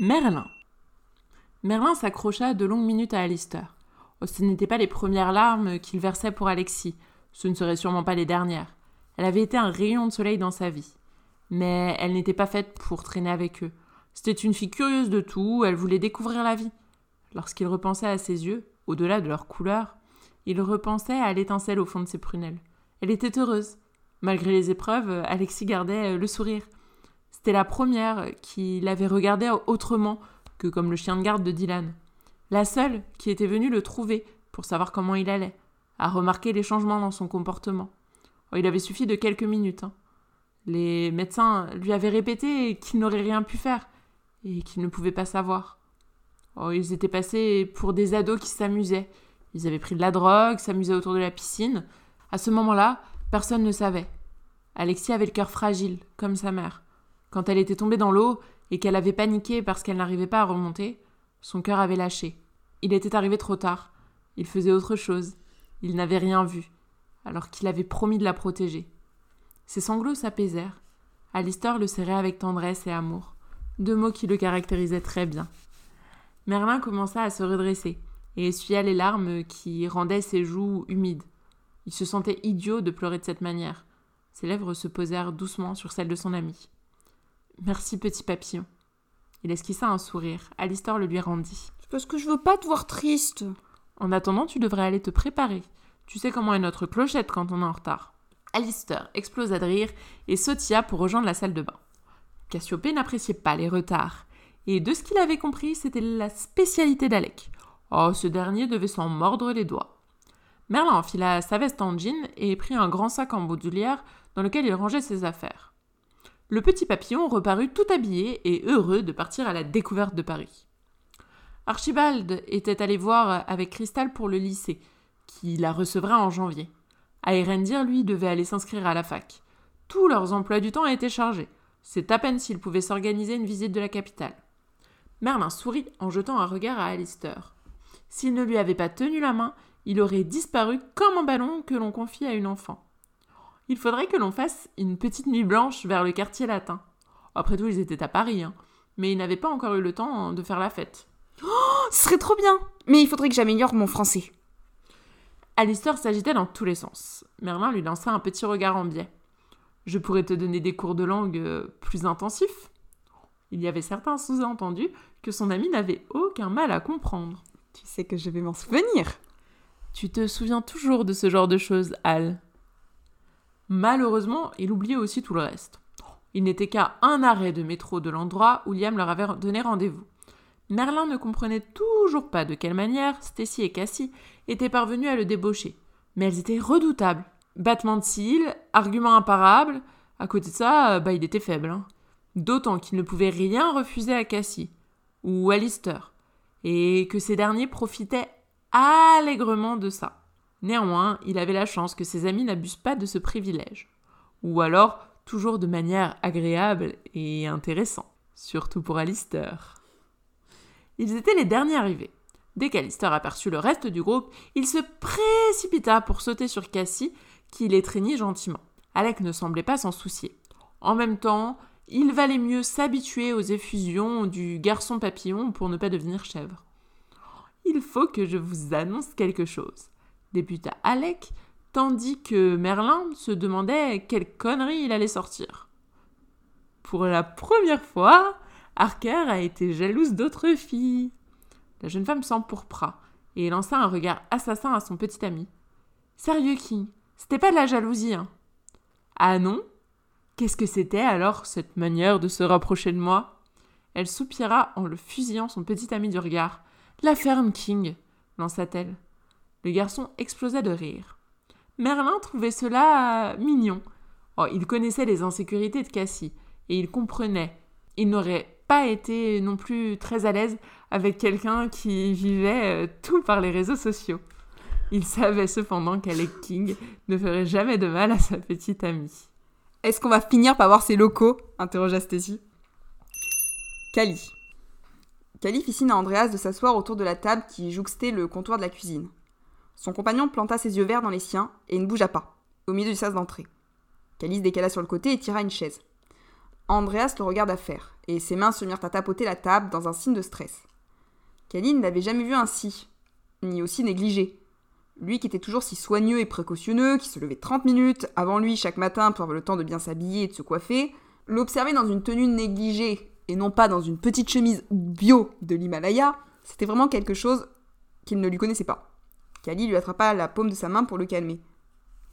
Merlin. Merlin s'accrocha de longues minutes à Alistair. Oh, ce n'étaient pas les premières larmes qu'il versait pour Alexis. Ce ne seraient sûrement pas les dernières. Elle avait été un rayon de soleil dans sa vie. Mais elle n'était pas faite pour traîner avec eux. C'était une fille curieuse de tout, elle voulait découvrir la vie. Lorsqu'il repensait à ses yeux, au-delà de leur couleur, il repensait à l'étincelle au fond de ses prunelles. Elle était heureuse. Malgré les épreuves, Alexis gardait le sourire. C'était la première qui l'avait regardé autrement comme le chien de garde de Dylan. La seule qui était venue le trouver pour savoir comment il allait, à remarquer les changements dans son comportement. Oh, il avait suffi de quelques minutes. Hein. Les médecins lui avaient répété qu'il n'aurait rien pu faire et qu'il ne pouvait pas savoir. Oh, ils étaient passés pour des ados qui s'amusaient. Ils avaient pris de la drogue, s'amusaient autour de la piscine. À ce moment-là, personne ne savait. Alexis avait le cœur fragile, comme sa mère. Quand elle était tombée dans l'eau et qu'elle avait paniqué parce qu'elle n'arrivait pas à remonter, son cœur avait lâché. Il était arrivé trop tard. Il faisait autre chose. Il n'avait rien vu, alors qu'il avait promis de la protéger. Ses sanglots s'apaisèrent. Alistair le serrait avec tendresse et amour, deux mots qui le caractérisaient très bien. Merlin commença à se redresser et essuya les larmes qui rendaient ses joues humides. Il se sentait idiot de pleurer de cette manière. Ses lèvres se posèrent doucement sur celles de son ami. Merci, petit papillon. Il esquissa un sourire. Alistair le lui rendit. C'est parce que je veux pas te voir triste. En attendant, tu devrais aller te préparer. Tu sais comment est notre clochette quand on est en retard. Alistair explosa de rire et sautilla pour rejoindre la salle de bain. Cassiopée n'appréciait pas les retards et de ce qu'il avait compris, c'était la spécialité d'Alec. Oh, ce dernier devait s'en mordre les doigts. Merlin enfila sa veste en jean et prit un grand sac en boudulière dans lequel il rangeait ses affaires. Le petit papillon reparut tout habillé et heureux de partir à la découverte de Paris. Archibald était allé voir avec Cristal pour le lycée, qui la recevra en janvier. Aérendir, lui, devait aller s'inscrire à la fac. Tous leurs emplois du temps étaient chargés. C'est à peine s'ils pouvaient s'organiser une visite de la capitale. Merlin sourit en jetant un regard à Alistair. S'il ne lui avait pas tenu la main, il aurait disparu comme un ballon que l'on confie à une enfant. Il faudrait que l'on fasse une petite nuit blanche vers le quartier latin. Après tout, ils étaient à Paris, hein. mais ils n'avaient pas encore eu le temps de faire la fête. Oh, ce serait trop bien Mais il faudrait que j'améliore mon français. Alistair s'agitait dans tous les sens. Merlin lui lança un petit regard en biais. Je pourrais te donner des cours de langue euh, plus intensifs. Il y avait certains sous-entendus que son ami n'avait aucun mal à comprendre. Tu sais que je vais m'en souvenir. Tu te souviens toujours de ce genre de choses, Al? Malheureusement, il oubliait aussi tout le reste. Il n'était qu'à un arrêt de métro de l'endroit où Liam leur avait donné rendez-vous. Merlin ne comprenait toujours pas de quelle manière Stacy et Cassie étaient parvenus à le débaucher. Mais elles étaient redoutables. Battement de cils, arguments imparables. À côté de ça, bah, il était faible. Hein. D'autant qu'il ne pouvait rien refuser à Cassie ou à Lister, et que ces derniers profitaient allègrement de ça. Néanmoins, il avait la chance que ses amis n'abusent pas de ce privilège. Ou alors, toujours de manière agréable et intéressante. Surtout pour Alistair. Ils étaient les derniers arrivés. Dès qu'Alistair aperçut le reste du groupe, il se précipita pour sauter sur Cassie, qui l'étreignit gentiment. Alec ne semblait pas s'en soucier. En même temps, il valait mieux s'habituer aux effusions du garçon papillon pour ne pas devenir chèvre. Il faut que je vous annonce quelque chose, débuta Alec, tandis que Merlin se demandait quelle connerie il allait sortir. Pour la première fois, Harker a été jalouse d'autres filles. La jeune femme s'empourpra et lança un regard assassin à son petit ami. Sérieux, King, c'était pas de la jalousie, hein? Ah non? Qu'est-ce que c'était alors cette manière de se rapprocher de moi? Elle soupira en le fusillant son petit ami du regard. La ferme, King lança-t-elle. Le garçon explosa de rire. Merlin trouvait cela mignon. Oh, il connaissait les insécurités de Cassie, et il comprenait. Il n'aurait pas été non plus très à l'aise avec quelqu'un qui vivait euh, tout par les réseaux sociaux. Il savait cependant qu'Alec King ne ferait jamais de mal à sa petite amie. Est-ce qu'on va finir par voir ses locaux? interrogea Stacy. Cali. Cali fit signe à Andreas de s'asseoir autour de la table qui jouxtait le comptoir de la cuisine. Son compagnon planta ses yeux verts dans les siens et ne bougea pas, au milieu du sas d'entrée. Cali se décala sur le côté et tira une chaise. Andreas le regarda faire, et ses mains se mirent à tapoter la table dans un signe de stress. Cali ne l'avait jamais vu ainsi, ni aussi négligé. Lui qui était toujours si soigneux et précautionneux, qui se levait 30 minutes avant lui chaque matin pour avoir le temps de bien s'habiller et de se coiffer, l'observer dans une tenue négligée et non pas dans une petite chemise bio de l'Himalaya, c'était vraiment quelque chose qu'il ne lui connaissait pas. Kali lui attrapa la paume de sa main pour le calmer.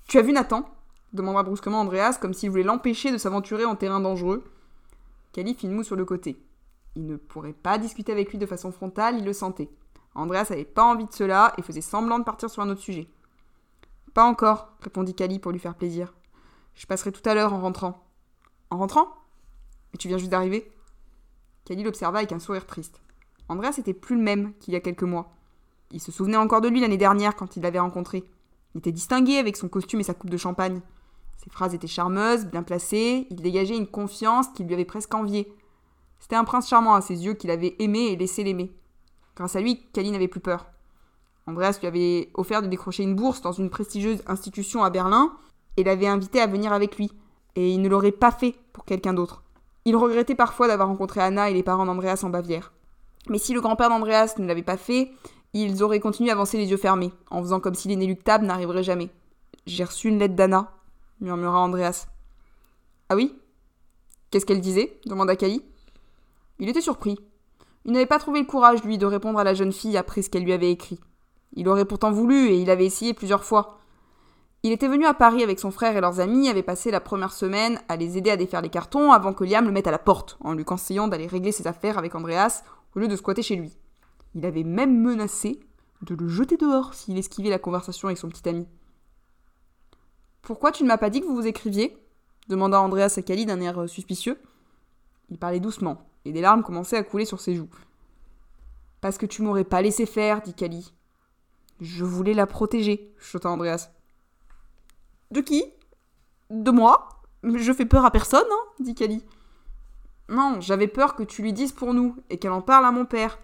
Tu as vu Nathan? demanda brusquement Andreas comme s'il voulait l'empêcher de s'aventurer en terrain dangereux. Kali fit une moue sur le côté. Il ne pourrait pas discuter avec lui de façon frontale, il le sentait. Andreas n'avait pas envie de cela et faisait semblant de partir sur un autre sujet. Pas encore, répondit Cali pour lui faire plaisir. Je passerai tout à l'heure en rentrant. En rentrant? Mais tu viens juste d'arriver? Cali l'observa avec un sourire triste. Andreas était plus le même qu'il y a quelques mois. Il se souvenait encore de lui l'année dernière quand il l'avait rencontré. Il était distingué avec son costume et sa coupe de champagne. Ses phrases étaient charmeuses, bien placées, il dégageait une confiance qui lui avait presque envié. C'était un prince charmant à ses yeux qu'il avait aimé et laissé l'aimer. Grâce à lui, Kali n'avait plus peur. Andreas lui avait offert de décrocher une bourse dans une prestigieuse institution à Berlin et l'avait invité à venir avec lui. Et il ne l'aurait pas fait pour quelqu'un d'autre. Il regrettait parfois d'avoir rencontré Anna et les parents d'Andreas en Bavière. Mais si le grand-père d'Andreas ne l'avait pas fait, ils auraient continué à avancer les yeux fermés, en faisant comme si l'inéluctable n'arriverait jamais. J'ai reçu une lettre d'Anna, murmura Andreas. Ah oui? Qu'est-ce qu'elle disait? demanda Kali. Il était surpris. Il n'avait pas trouvé le courage, lui, de répondre à la jeune fille après ce qu'elle lui avait écrit. Il aurait pourtant voulu, et il avait essayé plusieurs fois. Il était venu à Paris avec son frère et leurs amis, avait passé la première semaine à les aider à défaire les cartons avant que Liam le mette à la porte, en lui conseillant d'aller régler ses affaires avec Andreas au lieu de squatter chez lui. Il avait même menacé de le jeter dehors s'il esquivait la conversation avec son petit ami. Pourquoi tu ne m'as pas dit que vous vous écriviez? demanda Andreas à Kali d'un air suspicieux. Il parlait doucement, et des larmes commençaient à couler sur ses joues. Parce que tu m'aurais pas laissé faire, dit Kali. Je voulais la protéger, chuta Andreas. De qui? De moi? Je fais peur à personne, hein dit Kali. Non, j'avais peur que tu lui dises pour nous et qu'elle en parle à mon père.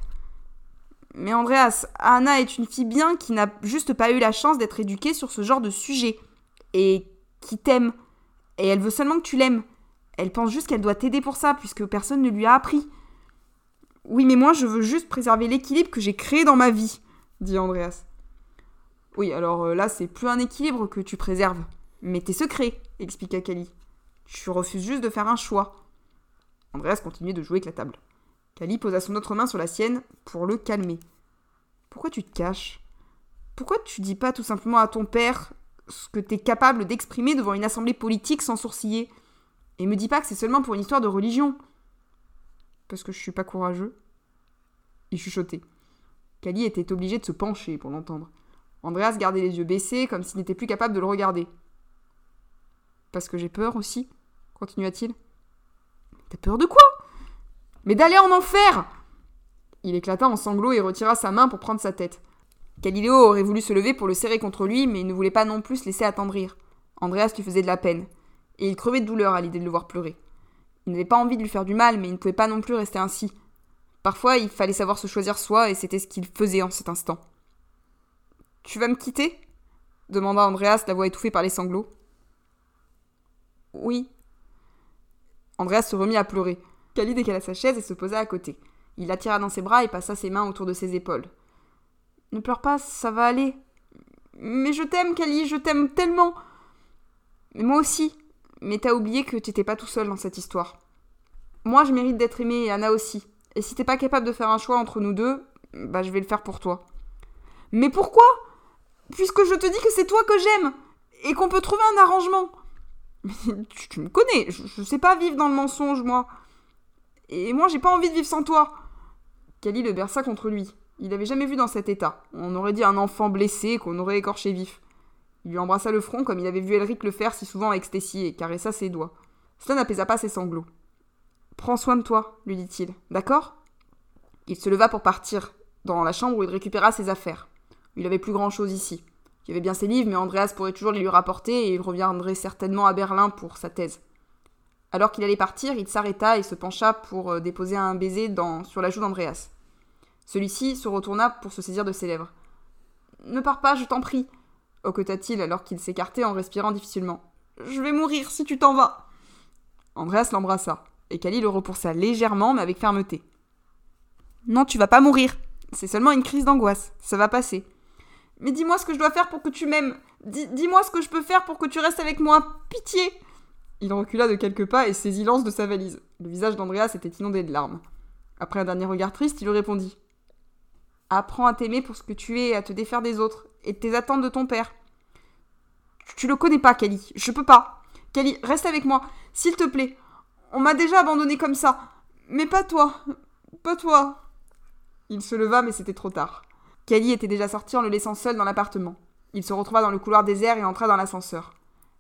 Mais Andreas, Anna est une fille bien qui n'a juste pas eu la chance d'être éduquée sur ce genre de sujet. Et qui t'aime. Et elle veut seulement que tu l'aimes. Elle pense juste qu'elle doit t'aider pour ça, puisque personne ne lui a appris. Oui, mais moi, je veux juste préserver l'équilibre que j'ai créé dans ma vie, dit Andreas. Oui, alors euh, là, c'est plus un équilibre que tu préserves, mais tes secrets, expliqua Kali. Tu refuses juste de faire un choix. Andreas continuait de jouer avec la table. Kali posa son autre main sur la sienne pour le calmer. Pourquoi tu te caches? Pourquoi tu dis pas tout simplement à ton père ce que t'es capable d'exprimer devant une assemblée politique sans sourciller? Et me dis pas que c'est seulement pour une histoire de religion. Parce que je suis pas courageux. Il chuchotait. Kali était obligé de se pencher pour l'entendre. Andreas gardait les yeux baissés comme s'il n'était plus capable de le regarder. Parce que j'ai peur aussi, continua-t-il. T'as peur de quoi? Mais d'aller en enfer Il éclata en sanglots et retira sa main pour prendre sa tête. Galileo aurait voulu se lever pour le serrer contre lui, mais il ne voulait pas non plus se laisser attendrir. Andreas lui faisait de la peine, et il crevait de douleur à l'idée de le voir pleurer. Il n'avait pas envie de lui faire du mal, mais il ne pouvait pas non plus rester ainsi. Parfois, il fallait savoir se choisir soi, et c'était ce qu'il faisait en cet instant. Tu vas me quitter? demanda Andreas, la voix étouffée par les sanglots. Oui. Andreas se remit à pleurer. Kali décala sa chaise et se posa à côté. Il l'attira dans ses bras et passa ses mains autour de ses épaules. Ne pleure pas, ça va aller. Mais je t'aime, Kali, je t'aime tellement. Mais moi aussi. Mais t'as oublié que t'étais pas tout seul dans cette histoire. Moi, je mérite d'être aimé et Anna aussi. Et si t'es pas capable de faire un choix entre nous deux, bah je vais le faire pour toi. Mais pourquoi? Puisque je te dis que c'est toi que j'aime et qu'on peut trouver un arrangement. tu, tu me connais, je, je, sais pas vivre dans le mensonge, moi. Et moi, j'ai pas envie de vivre sans toi. Kali le berça contre lui. Il l'avait jamais vu dans cet état. On aurait dit un enfant blessé qu'on aurait écorché vif. Il lui embrassa le front comme il avait vu Elric le faire si souvent avec Stacy et caressa ses doigts. Cela n'apaisa pas ses sanglots. Prends soin de toi, lui dit-il. D'accord? Il se leva pour partir, dans la chambre où il récupéra ses affaires. Il avait plus grand-chose ici. Il y avait bien ses livres, mais Andreas pourrait toujours les lui rapporter et il reviendrait certainement à Berlin pour sa thèse. Alors qu'il allait partir, il s'arrêta et se pencha pour euh, déposer un baiser sur la joue d'Andreas. Celui-ci se retourna pour se saisir de ses lèvres. Ne pars pas, je t'en prie, hoqueta-t-il alors qu'il s'écartait en respirant difficilement. Je vais mourir si tu t'en vas. Andreas l'embrassa, et Kali le repoussa légèrement mais avec fermeté. Non, tu vas pas mourir. C'est seulement une crise d'angoisse. Ça va passer. Mais dis-moi ce que je dois faire pour que tu m'aimes. Dis-moi ce que je peux faire pour que tu restes avec moi. Pitié Il recula de quelques pas et saisit l'anse de sa valise. Le visage d'Andreas était inondé de larmes. Après un dernier regard triste, il lui répondit. Apprends à t'aimer pour ce que tu es et à te défaire des autres, et de tes attentes de ton père. Tu le connais pas, Kelly. Je peux pas. Kelly, reste avec moi, s'il te plaît. On m'a déjà abandonné comme ça. Mais pas toi. Pas toi. Il se leva, mais c'était trop tard. Kelly était déjà sorti en le laissant seul dans l'appartement. Il se retrouva dans le couloir désert et entra dans l'ascenseur.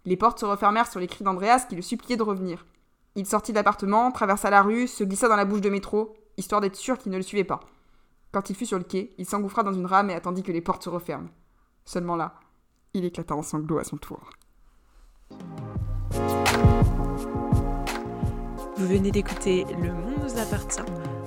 Les portes se refermèrent sur les cris d'Andreas qui le suppliait de revenir. Il sortit de l'appartement, traversa la rue, se glissa dans la bouche de métro, histoire d'être sûr qu'il ne le suivait pas. Quand il fut sur le quai, il s'engouffra dans une rame et attendit que les portes se referment. Seulement là, il éclata en sanglots à son tour. Vous venez d'écouter Le Monde nous appartient,